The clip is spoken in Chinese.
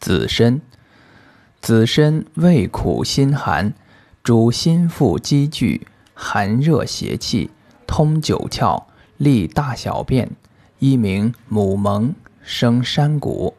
子参子参味苦辛寒主心腹积聚寒热邪气通九窍利大小便一名母蒙生山谷。